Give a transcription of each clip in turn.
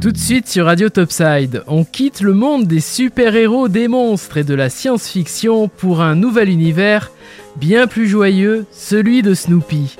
Tout de suite sur Radio Topside, on quitte le monde des super-héros, des monstres et de la science-fiction pour un nouvel univers bien plus joyeux, celui de Snoopy.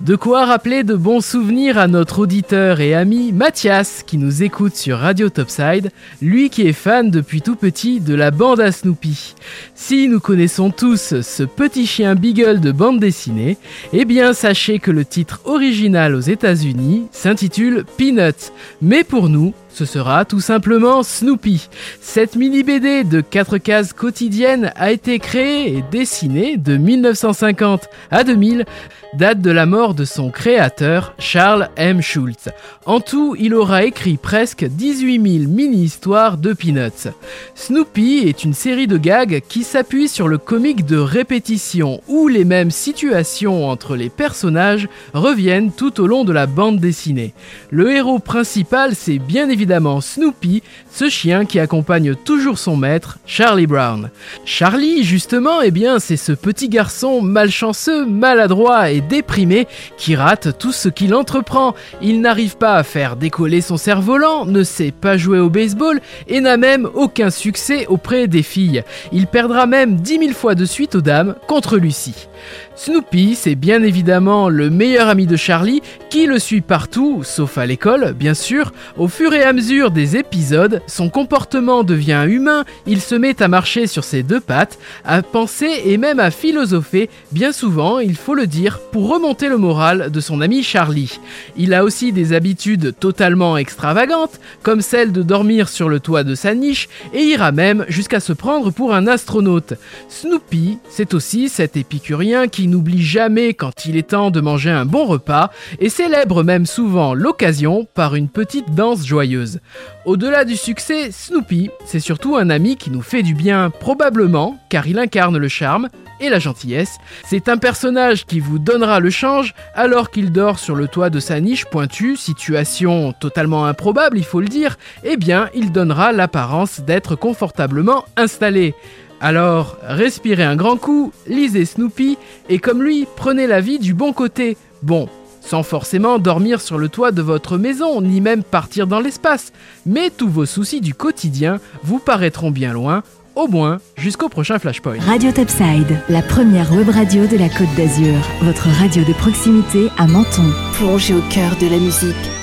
De quoi rappeler de bons souvenirs à notre auditeur et ami Mathias qui nous écoute sur Radio Topside, lui qui est fan depuis tout petit de la bande à Snoopy. Si nous connaissons tous ce petit chien Beagle de bande dessinée, eh bien sachez que le titre original aux États-Unis s'intitule Peanuts, mais pour nous, ce sera tout simplement Snoopy. Cette mini BD de 4 cases quotidiennes a été créée et dessinée de 1950 à 2000, date de la mort de son créateur Charles M. Schultz. En tout, il aura écrit presque 18 000 mini-histoires de Peanuts. Snoopy est une série de gags qui s'appuie sur le comique de répétition où les mêmes situations entre les personnages reviennent tout au long de la bande dessinée. Le héros principal, c'est bien évidemment Snoopy, ce chien qui accompagne toujours son maître, Charlie Brown. Charlie, justement, eh bien, c'est ce petit garçon malchanceux, maladroit et déprimé qui rate tout ce qu'il entreprend. Il n'arrive pas à faire décoller son cerf-volant, ne sait pas jouer au baseball et n'a même aucun succès auprès des filles. Il perdra même dix mille fois de suite aux dames contre Lucie. Snoopy, c'est bien évidemment le meilleur ami de Charlie qui le suit partout, sauf à l'école, bien sûr. Au fur et à mesure des épisodes, son comportement devient humain, il se met à marcher sur ses deux pattes, à penser et même à philosopher, bien souvent, il faut le dire, pour remonter le moral de son ami Charlie. Il a aussi des habitudes totalement extravagantes, comme celle de dormir sur le toit de sa niche, et ira même jusqu'à se prendre pour un astronaute. Snoopy, c'est aussi cet épicurien qui n'oublie jamais quand il est temps de manger un bon repas, et célèbre même souvent l'occasion par une petite danse joyeuse. Au-delà du succès, Snoopy, c'est surtout un ami qui nous fait du bien, probablement, car il incarne le charme et la gentillesse. C'est un personnage qui vous donnera le change alors qu'il dort sur le toit de sa niche pointue, situation totalement improbable, il faut le dire, eh bien, il donnera l'apparence d'être confortablement installé. Alors, respirez un grand coup, lisez Snoopy, et comme lui, prenez la vie du bon côté. Bon, sans forcément dormir sur le toit de votre maison, ni même partir dans l'espace. Mais tous vos soucis du quotidien vous paraîtront bien loin, au moins jusqu'au prochain Flashpoint. Radio Topside, la première web radio de la Côte d'Azur, votre radio de proximité à Menton. Plongez au cœur de la musique